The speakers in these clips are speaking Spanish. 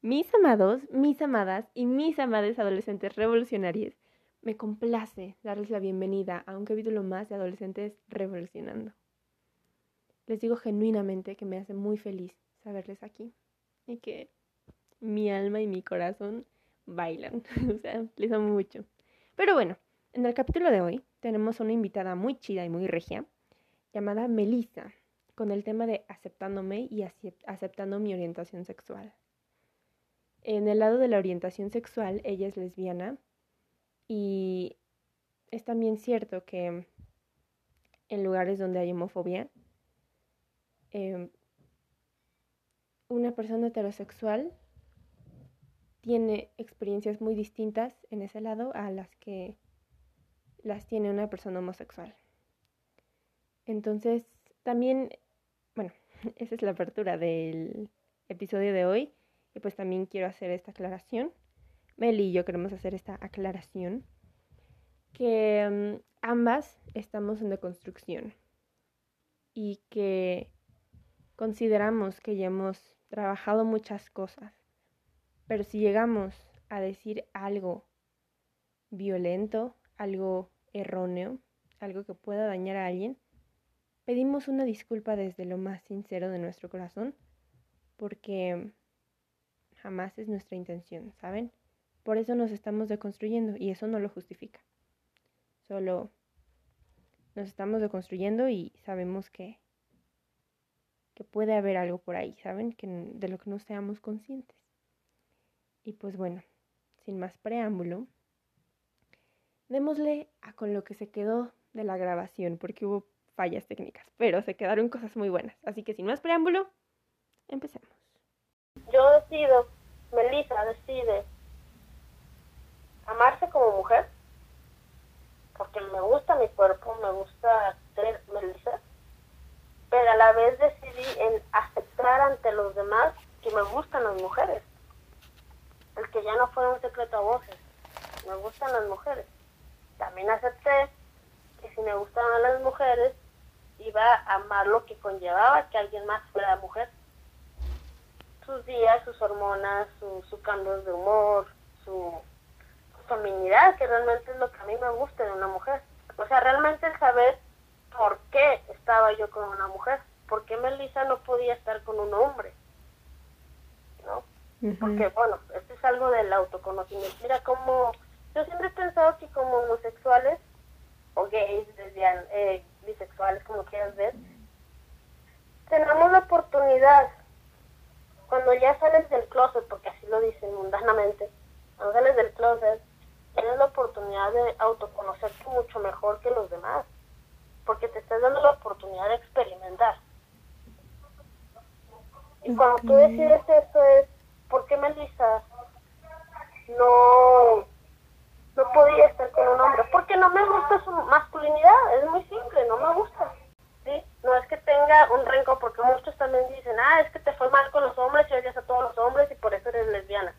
Mis amados, mis amadas y mis amadas adolescentes revolucionarios, me complace darles la bienvenida a un capítulo más de Adolescentes Revolucionando. Les digo genuinamente que me hace muy feliz saberles aquí y que mi alma y mi corazón bailan. o sea, les amo mucho. Pero bueno, en el capítulo de hoy tenemos una invitada muy chida y muy regia llamada Melissa con el tema de aceptándome y aceptando mi orientación sexual. En el lado de la orientación sexual, ella es lesbiana y es también cierto que en lugares donde hay homofobia, em, una persona heterosexual tiene experiencias muy distintas en ese lado a las que las tiene una persona homosexual. Entonces, también, bueno, esa es la apertura del episodio de hoy. Y pues también quiero hacer esta aclaración. Meli y yo queremos hacer esta aclaración. Que mm, ambas estamos en deconstrucción. Y que consideramos que ya hemos trabajado muchas cosas. Pero si llegamos a decir algo violento, algo erróneo, algo que pueda dañar a alguien, pedimos una disculpa desde lo más sincero de nuestro corazón, porque jamás es nuestra intención, ¿saben? Por eso nos estamos deconstruyendo y eso no lo justifica. Solo nos estamos deconstruyendo y sabemos que, que puede haber algo por ahí, ¿saben? Que, de lo que no seamos conscientes. Y pues bueno, sin más preámbulo, démosle a con lo que se quedó de la grabación, porque hubo fallas técnicas, pero se quedaron cosas muy buenas. Así que sin más preámbulo, empecemos. Yo decido, Melissa decide amarse como mujer, porque me gusta mi cuerpo, me gusta ser Melissa, pero a la vez decidí en aceptar ante los demás que me gustan las mujeres. El que ya no fuera un secreto a voces, me gustan las mujeres. También acepté que si me gustaban las mujeres, iba a amar lo que conllevaba que alguien más fuera mujer. Sus días, sus hormonas, sus cambios de humor, su, feminidad, que realmente es lo que a mí me gusta de una mujer. O sea, realmente el saber por qué estaba yo con una mujer, por qué Melissa no podía estar con un hombre. ¿No? Porque, bueno, esto es algo del autoconocimiento. Mira, como yo siempre he pensado que como homosexuales o gays, lesbianas, eh, bisexuales, como quieras ver, tenemos la oportunidad, cuando ya sales del closet, porque así lo dicen mundanamente, cuando sales del closet, tienes la oportunidad de autoconocerte mucho mejor que los demás, porque te estás dando la oportunidad de experimentar. Y cuando tú decides esto es, ¿por qué Melissa no no podía estar con un hombre, porque no me gusta su masculinidad, es muy simple, no me gusta. ¿sí? No es que tenga un rencor, porque muchos también dicen, ah, es que te fue mal con los hombres y odias a todos los hombres y por eso eres lesbiana.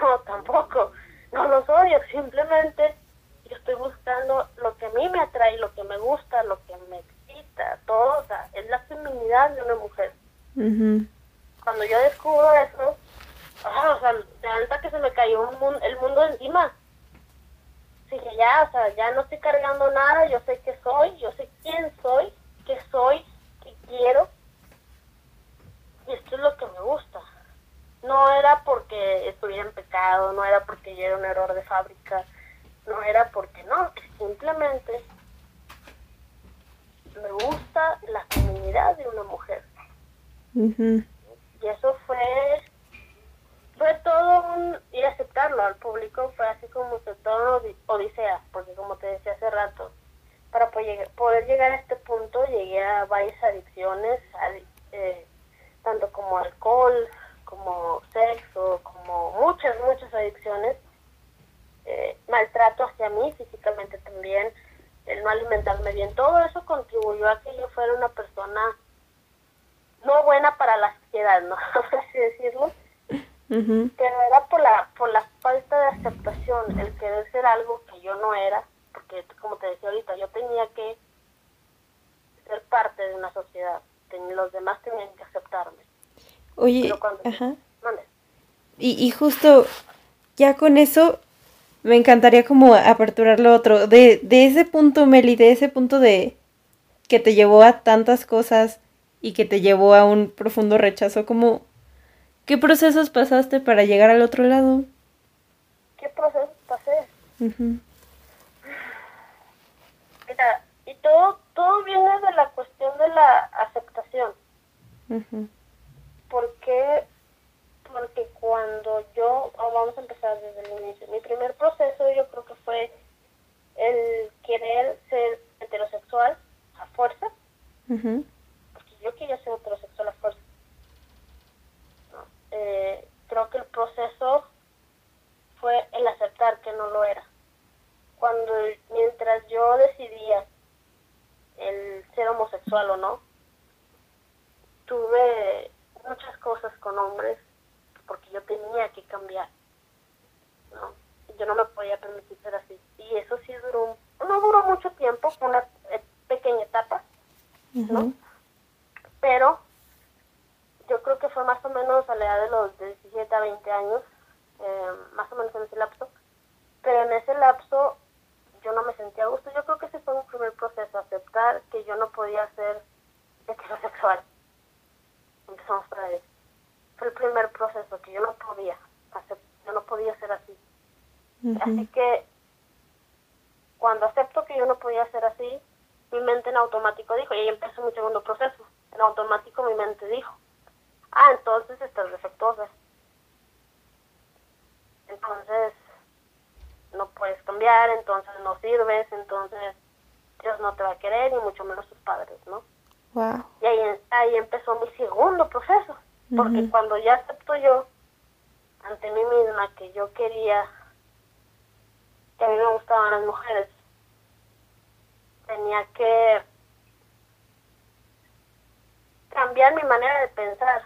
No, tampoco, no los odio, simplemente yo estoy buscando lo que a mí me atrae, lo que me gusta, lo que me excita, todo, o sea, es la feminidad de una mujer. Cuando yo descubro eso, ah, o sea, de alta que se me cayó el mundo encima dije, ya, o sea, ya no estoy cargando nada, yo sé que soy, yo sé quién soy, qué soy, qué quiero. Y esto es lo que me gusta. No era porque estuviera en pecado, no era porque yo era un error de fábrica, no era porque no, simplemente me gusta la feminidad de una mujer. Y eso fue fue todo un ir a aceptarlo público, fue así como todo una odisea, porque como te decía hace rato, para poder llegar a este punto llegué a varias adicciones, eh, tanto como alcohol, como sexo, como muchas, muchas adicciones, eh, maltrato hacia mí físicamente también, el no alimentarme bien, todo eso contribuyó a que yo fuera una persona no buena para la sociedad, ¿no? Por así decirlo pero era por la, por la falta de aceptación, el querer ser algo que yo no era, porque como te decía ahorita, yo tenía que ser parte de una sociedad, los demás tenían que aceptarme. Oye, ajá. y, y justo ya con eso me encantaría como aperturar lo otro. De, de ese punto, Meli, de ese punto de que te llevó a tantas cosas y que te llevó a un profundo rechazo, como ¿qué procesos pasaste para llegar al otro lado? ¿Qué procesos pasé? Mira, y todo, todo viene de la cuestión de la aceptación. Porque porque cuando yo, vamos a empezar desde el inicio, mi primer proceso yo creo que fue el querer ser heterosexual a fuerza, porque yo quería ser heterosexual a fuerza. Eh, creo que el proceso fue el aceptar que no lo era. Cuando mientras yo decidía el ser homosexual o no, tuve muchas cosas con hombres porque yo tenía que cambiar. ¿no? Yo no me podía permitir ser así. Y eso sí duró, no duró mucho tiempo, fue una eh, pequeña etapa, ¿no? Pero yo creo que fue más o menos a la edad de los 17 a 20 años, eh, más o menos en ese lapso. Pero en ese lapso yo no me sentía a gusto. Yo creo que ese fue un primer proceso, aceptar que yo no podía ser heterosexual. Empezamos por ahí fue el primer proceso que yo no podía yo no podía ser así. Así que cuando acepto que yo no podía ser así, mi mente en automático dijo, y ahí empezó mi segundo proceso, en automático mi mente dijo, ah, entonces estás defectuosa. Entonces no puedes cambiar, entonces no sirves, entonces Dios no te va a querer, ni mucho menos tus padres, ¿no? Y ahí, ahí empezó mi segundo proceso. Porque cuando ya acepto yo ante mí misma que yo quería, que a mí me gustaban las mujeres, tenía que cambiar mi manera de pensar.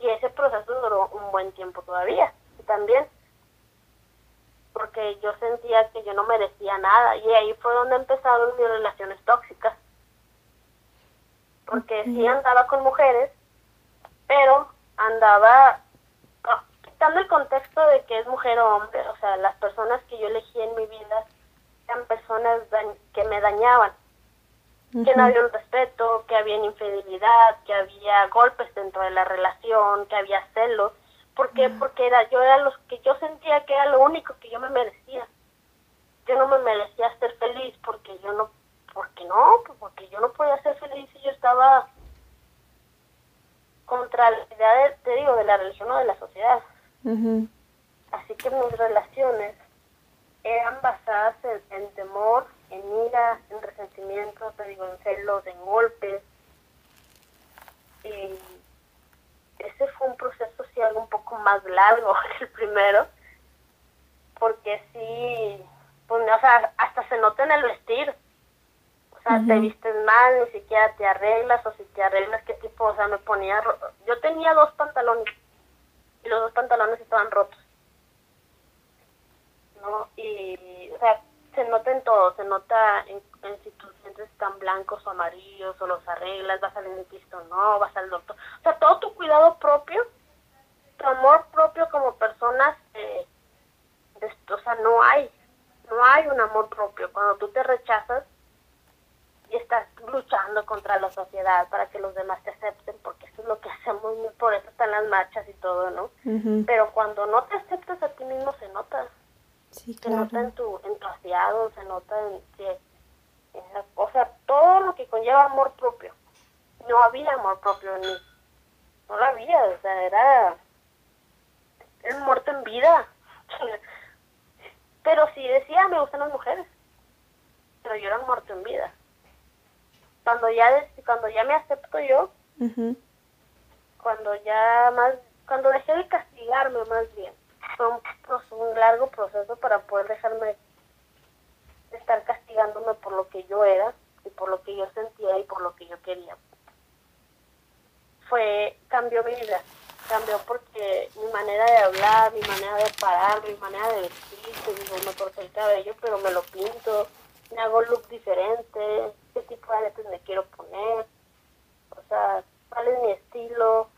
Y ese proceso duró un buen tiempo todavía, también. Porque yo sentía que yo no merecía nada. Y ahí fue donde empezaron mis relaciones tóxicas. Porque si andaba con mujeres pero andaba ah, quitando el contexto de que es mujer o hombre, o sea, las personas que yo elegí en mi vida eran personas que me dañaban, que no había un respeto, que había infidelidad, que había golpes dentro de la relación, que había celos. ¿Por qué? Porque era, yo era los que yo sentía que era lo único que yo me merecía. Yo no me merecía ser feliz porque yo no, porque no, porque yo no podía ser feliz y yo estaba contra la idea, de, te digo, de la religión o de la sociedad. Así que mis relaciones eran basadas en, temor, en ira, en resentimiento, te digo, en celos, en golpes. Y ese fue un proceso, sí, algo un poco más largo que el primero, porque sí, pues, o sea, hasta se nota en el vestir te vistes mal, ni siquiera te arreglas, o si te arreglas, qué tipo, o sea, me ponía, yo tenía dos pantalones, y los dos pantalones estaban rotos, ¿no? Y, o sea, se nota en todo, se nota en, si tus dientes están blancos o amarillos, o los arreglas, vas al dentista o no, vas al doctor, o sea, todo tu cuidado propio, tu amor propio como personas, eh, o sea, no hay, no hay un amor propio, cuando tú te rechazas, y estás luchando contra la sociedad para que los demás te acepten, porque eso es lo que hacemos, por eso están las marchas y todo, ¿no? Pero cuando no te aceptas a ti mismo se nota. Sí, Se nota en tu, en se nota en, o sea, todo lo que conlleva amor propio. No había amor propio en mí. No lo había, o sea, era, era muerto en vida. pero sí decía, me gustan las mujeres. Pero yo era muerto en vida cuando ya cuando ya me acepto yo cuando ya más cuando dejé de castigarme más bien fue un, largo proceso para poder dejarme estar castigándome por lo que yo era y por lo que yo sentía y por lo que yo quería fue cambió mi vida cambió porque mi manera de hablar mi manera de parar mi manera de vestir me corté el cabello pero me lo pinto me hago look diferente qué tipo de aretes me quiero poner, o sea, cuál es mi estilo.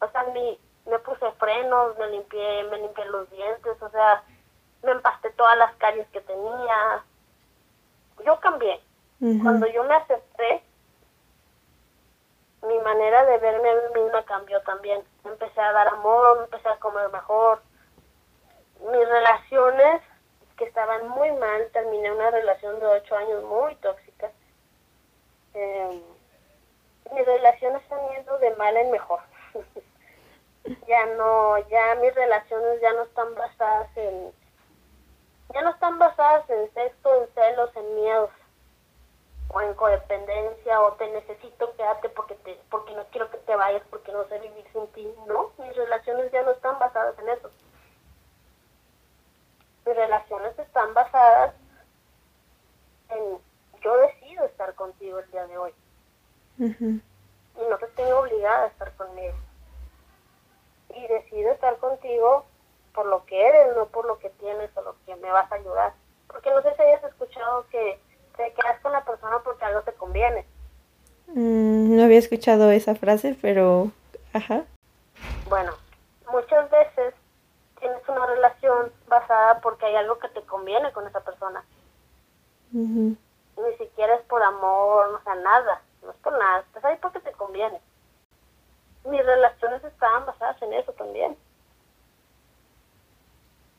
O sea, mi, me puse frenos, me limpié, me limpié los dientes, o sea, me empasté todas las caries que tenía. Yo cambié. Cuando yo me acepté, mi manera de verme a mí misma cambió también. Empecé a dar amor, empecé a comer mejor. Mis relaciones que estaban muy mal, terminé una relación de ocho años muy tóxica. Eh, mis relaciones están yendo de mal en mejor. Ya no, ya mis relaciones ya no están basadas en, ya no están basadas en sexo, en celos, en miedos o en codependencia o te necesito quédate porque te porque no quiero que te vayas porque no sé vivir sin ti no mis relaciones ya no están basadas en eso. Mis relaciones están basadas en yo decido estar contigo el día de hoy. Y no te tengo obligada a estar conmigo decido estar contigo por lo que eres no por lo que tienes o lo que me vas a ayudar porque no sé si hayas escuchado que te quedas con la persona porque algo te conviene. Mm, no había escuchado esa frase, pero... Ajá. Bueno, muchas veces tienes una relación basada porque hay algo que te conviene con esa persona. Ni siquiera es por amor, no sea, nada. No es por nada. Estás ahí porque te conviene. Mis relaciones estaban basadas en eso también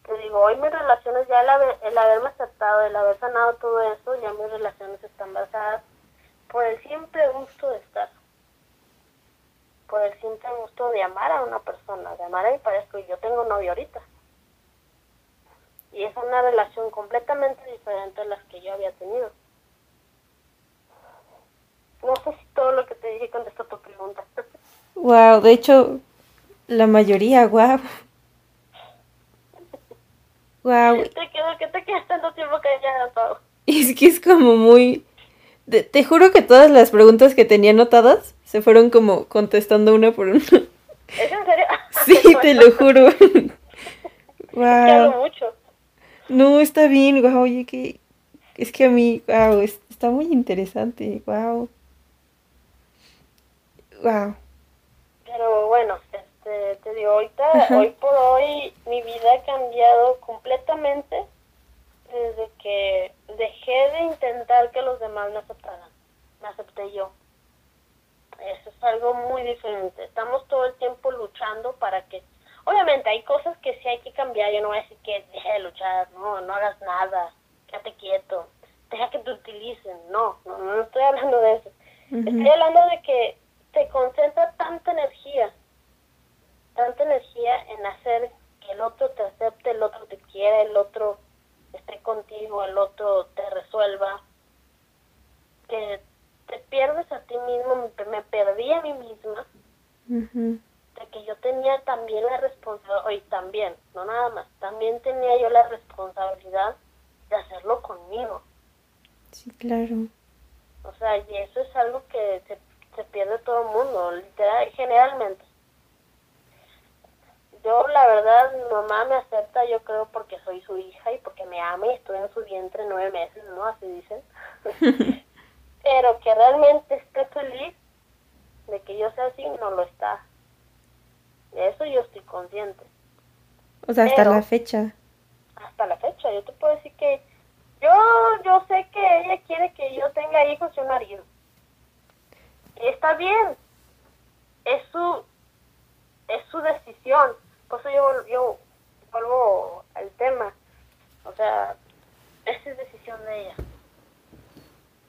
te digo, hoy mis relaciones, ya el, el haberme aceptado, el haber sanado todo eso, ya mis relaciones están basadas por el simple gusto de estar, por el simple gusto de amar a una persona, de amar a mi pareja, y yo tengo novio ahorita. Y es una relación completamente diferente a las que yo había tenido. No sé si todo lo que te dije contestó tu pregunta. Wow, de hecho, la mayoría, wow. Wow. Te quedo que te quedas tanto tiempo callada, Pau. Es que es como muy... Te, juro que todas las preguntas que tenía anotadas se fueron como contestando una por una. ¿Es en serio? Sí, te lo juro. wow. mucho. No, está bien, wow, oye, que... Es que a mí, wow, está muy interesante, wow. Wow. Pero bueno, este, te digo, ahorita, hoy por hoy, mi vida ha cambiado completamente desde que dejé de intentar que los demás me aceptaran. Me acepté yo. Eso es algo muy diferente. Estamos todo el tiempo luchando para que... Obviamente hay cosas que sí hay que cambiar. Yo no voy a decir que deje de luchar, no, no hagas nada, quédate quieto, deja que te utilicen. No, no, no estoy hablando de eso. Estoy hablando de que te concentra tanta energía tanta energía en hacer que el otro te acepte, el otro te quiera, el otro esté contigo, el otro te resuelva, que te pierdes a ti mismo, me, perdí a mí misma, de que yo tenía también la responsabilidad, hoy también, no nada más, también tenía yo la responsabilidad de hacerlo conmigo. Sí, claro. O sea, y eso es algo que se, se pierde todo el mundo, literal, generalmente yo la verdad, mi mamá me acepta, yo creo, porque soy su hija y porque me ama y estoy en su vientre nueve meses, ¿no? Así dicen. Pero que realmente esté feliz de que yo sea así, no lo está. De eso yo estoy consciente. O sea, hasta la fecha. Hasta la fecha, yo te puedo decir que yo, yo sé que ella quiere que yo tenga hijos y un marido. Y está bien. Es su, es su decisión por eso yo, yo vuelvo al tema. O sea, esa es decisión de ella.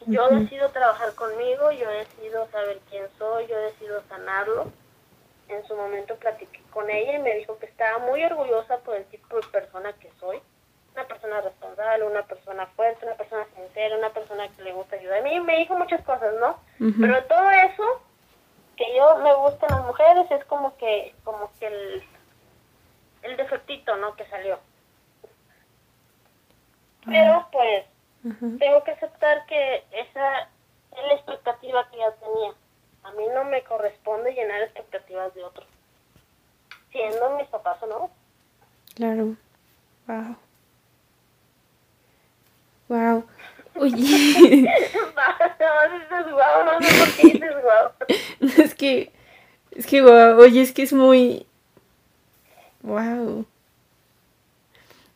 Yo decido trabajar conmigo, yo decido saber quién soy, yo decido sanarlo. En su momento platiqué con ella y me dijo que estaba muy orgullosa por el tipo de persona que soy. Una persona responsable, una persona fuerte, una persona sincera, una persona que le gusta ayudar. A mí me dijo muchas cosas, ¿no? Pero todo eso, que yo me gustan las mujeres, es como que, como que el el defectito, ¿no? Que salió. Pero pues tengo que aceptar que esa es la expectativa que ya tenía. A mí no me corresponde llenar expectativas de otros. Siendo mis papás o no. Claro. Wow. Wow. Oye. no sé por qué dices wow. Es que, es que wow, oye, es que es muy, Wow.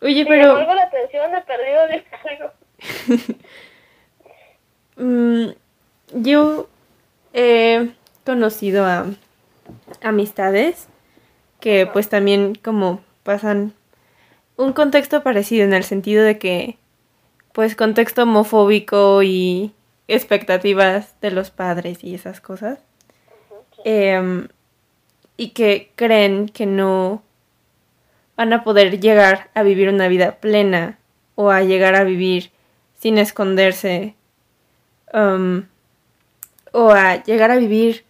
Oye, pero... me la atención, he perdido de algo. Mm, yo he conocido a amistades que pues también como pasan un contexto parecido en el sentido de que pues contexto homofóbico y expectativas de los padres y esas cosas sí. em, y que creen que no van a poder llegar a vivir una vida plena o a llegar a vivir sin esconderse um, o a llegar a vivir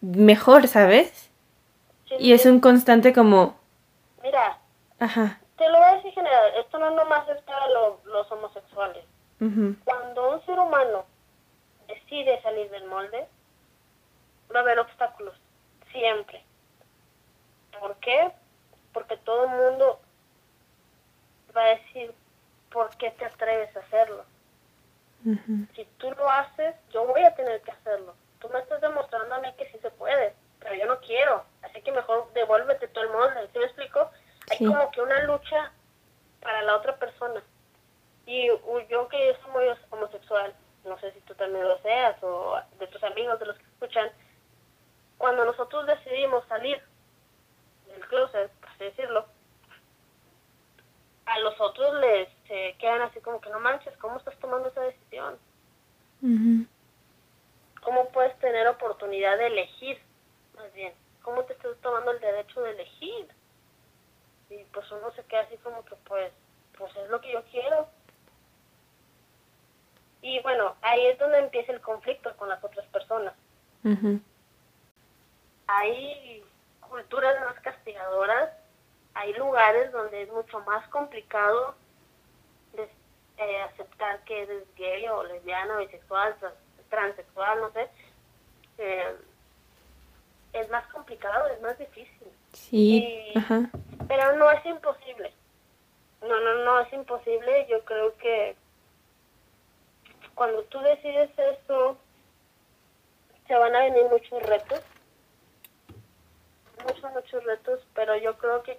mejor, ¿sabes? Sí, Y es un constante como, Mira, ajá, te lo voy a decir general, esto no nomás es para lo- los homosexuales. Cuando un ser humano decide salir del molde, va a haber obstáculos, siempre. ¿Por qué? Porque todo el mundo va a decir, ¿por qué te atreves a hacerlo? Si tú lo haces, yo voy a tener que hacerlo. Tú me estás demostrando a mí que sí se puede, pero yo no quiero. Así que mejor devuélvete todo el molde. ¿Sí me explico? Hay Sí. como que una lucha para la otra persona. Y yo que soy muy homosexual, no sé si tú también lo seas o de tus amigos, de los que escuchan, cuando nosotros decidimos salir del closet, por así decirlo, a los otros les se quedan así como que no manches, ¿cómo estás tomando esa decisión? ¿Cómo puedes tener oportunidad de elegir? Más bien, ¿cómo te estás tomando el derecho de elegir? Y pues uno se queda así como que pues, pues es lo que yo quiero. Y bueno, ahí es donde empieza el conflicto con las otras personas. Ujú, Hay culturas más castigadoras, hay lugares donde es mucho más complicado de- eh, aceptar que eres gay o lesbiana, bisexual, trans- transexual, no sé. Eh, es más complicado, es más difícil. Sí, Y- ajá, Pero no es imposible. No, no, no es imposible. Yo creo que cuando tú decides eso, se van a venir muchos retos. Muchos, muchos retos, pero yo creo que,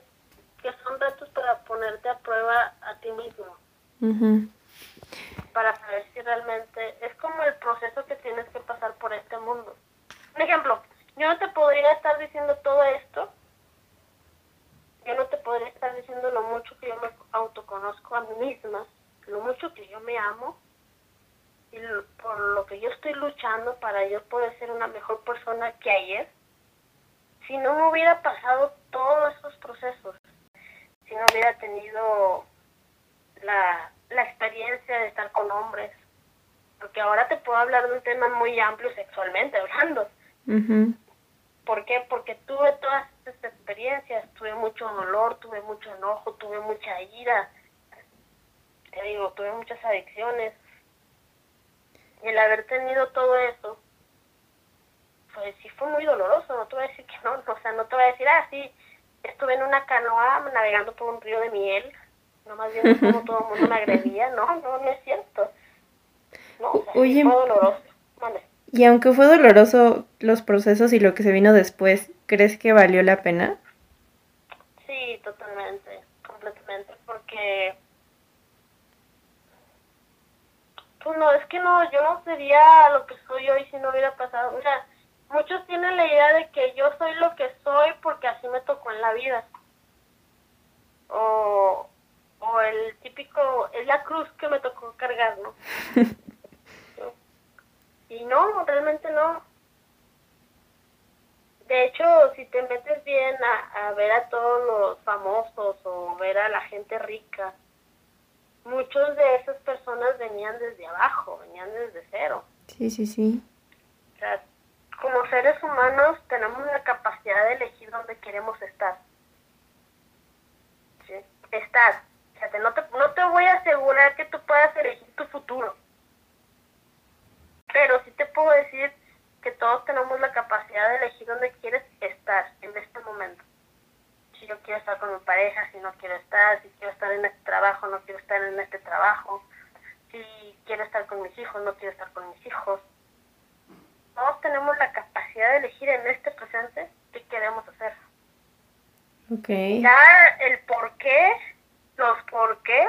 que son retos para ponerte a prueba a ti mismo, ujú, para saber si realmente es como el proceso que tienes que pasar por este mundo. Un ejemplo, yo no te podría estar diciendo todo esto yo no te podría estar diciendo lo mucho que yo me autoconozco a mí misma, lo mucho que yo me amo por lo que yo estoy luchando para yo poder ser una mejor persona que ayer, si no me hubiera pasado todos esos procesos, si no hubiera tenido la, la experiencia de estar con hombres, porque ahora te puedo hablar de un tema muy amplio sexualmente hablando, ujú, ¿Por qué? Porque tuve todas estas experiencias, tuve mucho dolor, tuve mucho enojo, tuve mucha ira, te digo, tuve muchas adicciones. Y el haber tenido todo eso, pues sí fue muy doloroso, no te voy a decir que no, o sea, no te voy a decir, ah, sí, estuve en una canoa navegando por un río de miel, nomás viendo cómo todo el mundo me agredía, no, no, no es cierto. No, o sea, sí fue doloroso. Vale. Y aunque fue doloroso los procesos y lo que se vino después, ¿crees que valió la pena? Sí, totalmente, completamente, porque pues no, es que no, yo no sería lo que soy hoy si no hubiera pasado, o sea, muchos tienen la idea de que yo soy lo que soy porque así me tocó en la vida, o, o el típico, es la cruz que me tocó cargar, ¿no? Y no, realmente no. De hecho, si te metes bien a, a ver a todos los famosos o ver a la gente rica, muchos de esas personas venían desde abajo, venían desde cero. Sí, sí, sí. O sea, como seres humanos tenemos la capacidad de elegir dónde queremos estar. ¿Sí? Estar. O sea, te- no, te, no te voy a asegurar que tú puedas elegir tu futuro. Pero sí te puedo decir que todos tenemos la capacidad de elegir dónde quieres estar en este momento. Si yo quiero estar con mi pareja, si no quiero estar, si quiero estar en este trabajo, no quiero estar en este trabajo, si quiero estar con mis hijos, no quiero estar con mis hijos. Todos tenemos la capacidad de elegir en este presente qué queremos hacer. Okay. Ya el por qué, los por qué,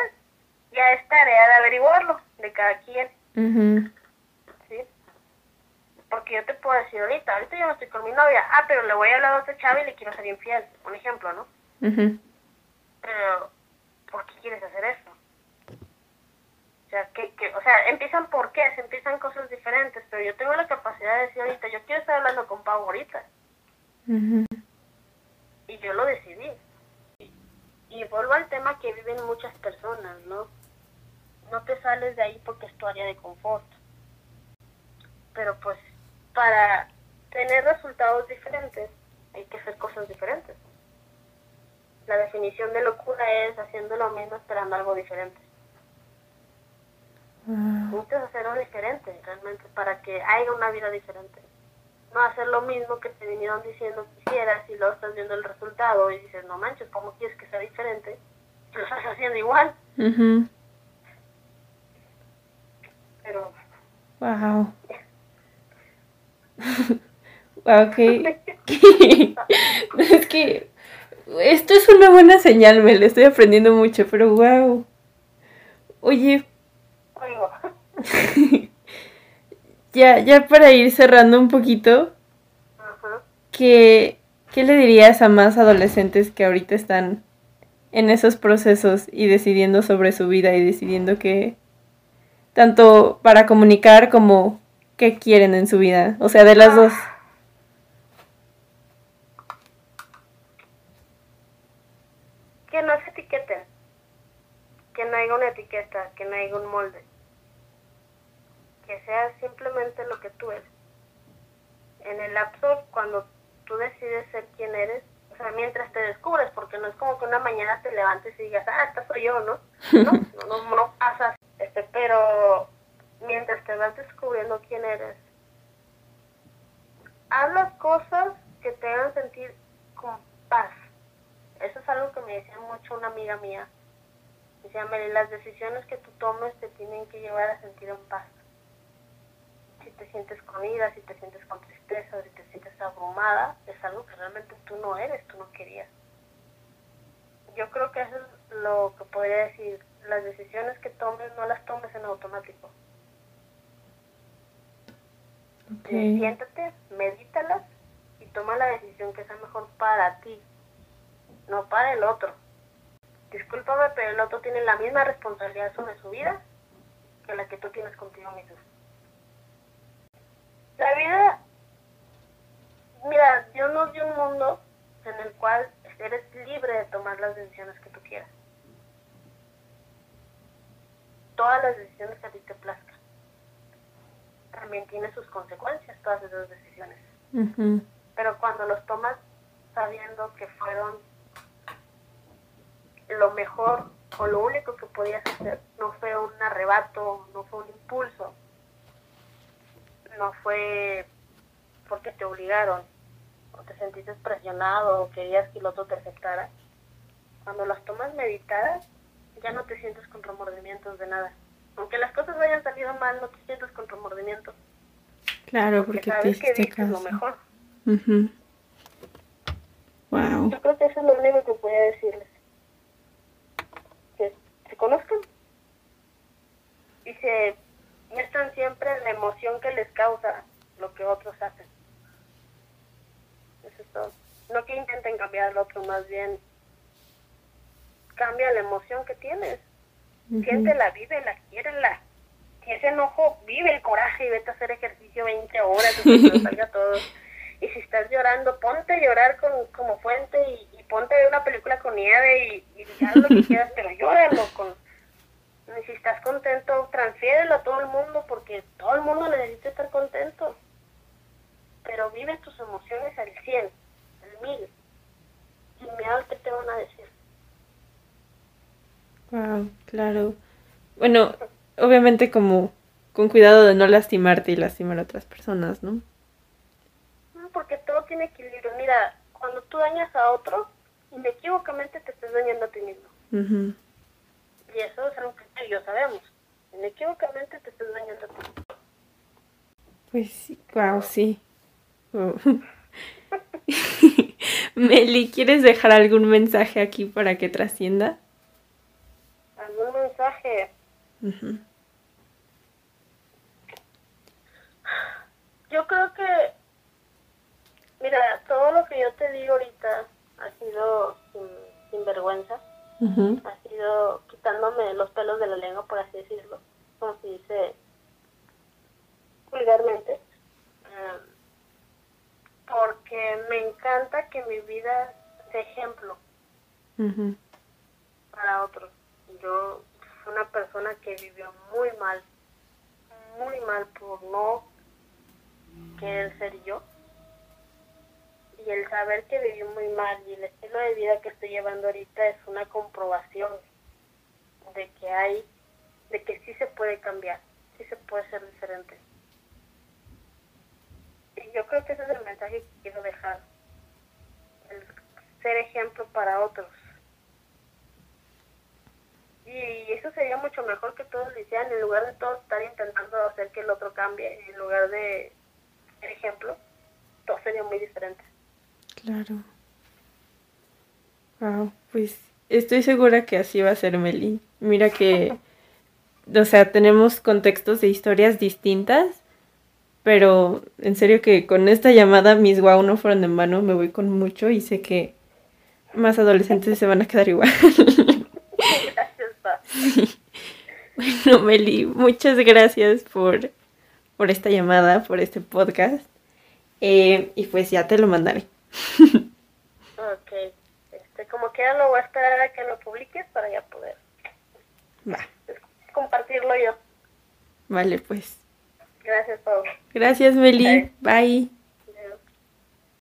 ya es tarea de averiguarlo de cada quien. ¿sí? Porque yo te puedo decir ahorita, ahorita yo no estoy con mi novia, ah, pero le voy a hablar a otra chava y le quiero ser infiel, un ejemplo, ¿no? Pero, ¿por qué quieres hacer eso? O sea, que, que, o sea, empiezan por qué, se empiezan cosas diferentes, pero yo tengo la capacidad de decir ahorita, yo quiero estar hablando con Pau ahorita, y yo lo decidí. Y, y vuelvo al tema que viven muchas personas, ¿no? No te sales de ahí porque es tu área de confort. Pero pues, para tener resultados diferentes, hay que hacer cosas diferentes. La definición de locura es haciendo lo mismo esperando algo diferente. Wow. Necesitas hacer algo diferente realmente para que haya una vida diferente. No hacer lo mismo que te vinieron diciendo que hicieras y luego estás viendo el resultado y dices, no manches, ¿cómo quieres que sea diferente? Lo estás haciendo igual, pero Wow. wow, que, es que esto es una buena señal, me le estoy aprendiendo mucho, pero wow. Oye, ya, ya para ir cerrando un poquito. ¿qué, ¿qué le dirías a más adolescentes que ahorita están en esos procesos y decidiendo sobre su vida y decidiendo qué, tanto para comunicar como qué quieren en su vida? O sea, de las dos. que no se etiqueten, que no haya una etiqueta, que no haya un molde, que sea simplemente lo que tú eres. En el lapso, cuando tú decides ser quien eres, o sea, mientras te descubres, porque no es como que una mañana te levantes y digas, ah, esta soy yo, ¿no? No, no, no, no pasa, este, pero mientras te vas descubriendo quién eres, haz las cosas que te hagan sentir con paz. Eso es algo que me decía mucho una amiga mía. Decía, Mary, las decisiones que tú tomes te tienen que llevar a sentir en paz. Si te sientes con si te sientes con tristeza, si te sientes abrumada, es algo que realmente tú no eres, tú no querías. Yo creo que eso es lo que podría decir. Las decisiones que tomes no las tomes en automático. Siéntate, medítalas y toma la decisión que sea mejor para ti, no para el otro. Discúlpame, pero el otro tiene la misma responsabilidad sobre su vida que la que tú tienes contigo mismo. La vida, mira, Dios nos dio un mundo en el cual eres libre de tomar las decisiones que tú quieras. Todas las decisiones que a ti te plazcan. También tiene sus consecuencias todas esas decisiones pero cuando los tomas sabiendo que fueron lo mejor o lo único que podías hacer, no fue un arrebato, no fue un impulso, no fue porque te obligaron o te sentiste presionado o querías que el otro te aceptara. Cuando las tomas meditadas, ya no te sientes con remordimientos de nada. Aunque las cosas hayan salido mal, no te sientes con remordimientos. Claro, Porque porque te sabes que hiciste diste lo mejor. Wow. Yo creo que eso es lo único que podía decirles. Que se conozcan. Y se muestran siempre la emoción que les causa lo que otros hacen. Eso es todo. No que intenten cambiar al otro, más bien cambia la emoción que tienes. Siéntela, vívela, quiérela. Si ese enojo, vive el coraje y vete a hacer ejercicio 20 horas y que salga todo. Y si estás llorando, ponte a llorar con, como fuente y, y ponte a ver una película con nieve y, y haz lo que quieras, pero llóralo. Con, y si estás contento, transfiérelo a todo el mundo porque todo el mundo necesita estar contento. Pero vive tus emociones al 100, al 1000, sin miedo al que te van a decir. Wow, claro. Bueno, obviamente como con cuidado de no lastimarte y lastimar a otras personas, ¿no? Porque todo tiene equilibrio. Mira, cuando tú dañas a otro, inequívocamente te estás dañando a ti mismo. Y eso es algo que tú y yo sabemos. Inequívocamente te estás dañando a ti. Pues sí, wow, sí. Wow. Meli, ¿quieres dejar algún mensaje aquí para que trascienda? ¿Algún mensaje? Yo creo que, mira, todo lo que yo te digo ahorita ha sido sin, vergüenza, ha sido quitándome los pelos de la lengua, por así decirlo, como se dice vulgarmente, ah, porque me encanta que mi vida sea ejemplo para otros. Yo una persona que vivió muy mal, muy mal por no querer ser yo. Y el saber que viví muy mal y el estilo de vida que estoy llevando ahorita es una comprobación de que hay, de que sí se puede cambiar, sí se puede ser diferente. Y yo creo que ese es el mensaje que quiero dejar, el ser ejemplo para otros. Y eso sería mucho mejor que todos lo hicieran, en lugar de todos estar intentando hacer que el otro cambie, en lugar de ejemplo, todo sería muy diferente. Claro. Wow, pues estoy segura que así va a ser Meli. Mira que, o sea, tenemos contextos de historias distintas, pero en serio que con esta llamada mis wow no fueron en vano, me voy con mucho y sé que más adolescentes se van a quedar igual. Bueno, Meli, muchas gracias por, por esta llamada, por este podcast. Eh, y pues ya te lo mandaré. ok. Este, como quiera lo voy a esperar a que lo publiques para ya poder Va. compartirlo yo. Vale, pues. Gracias, Pau. Gracias, Meli. Bye.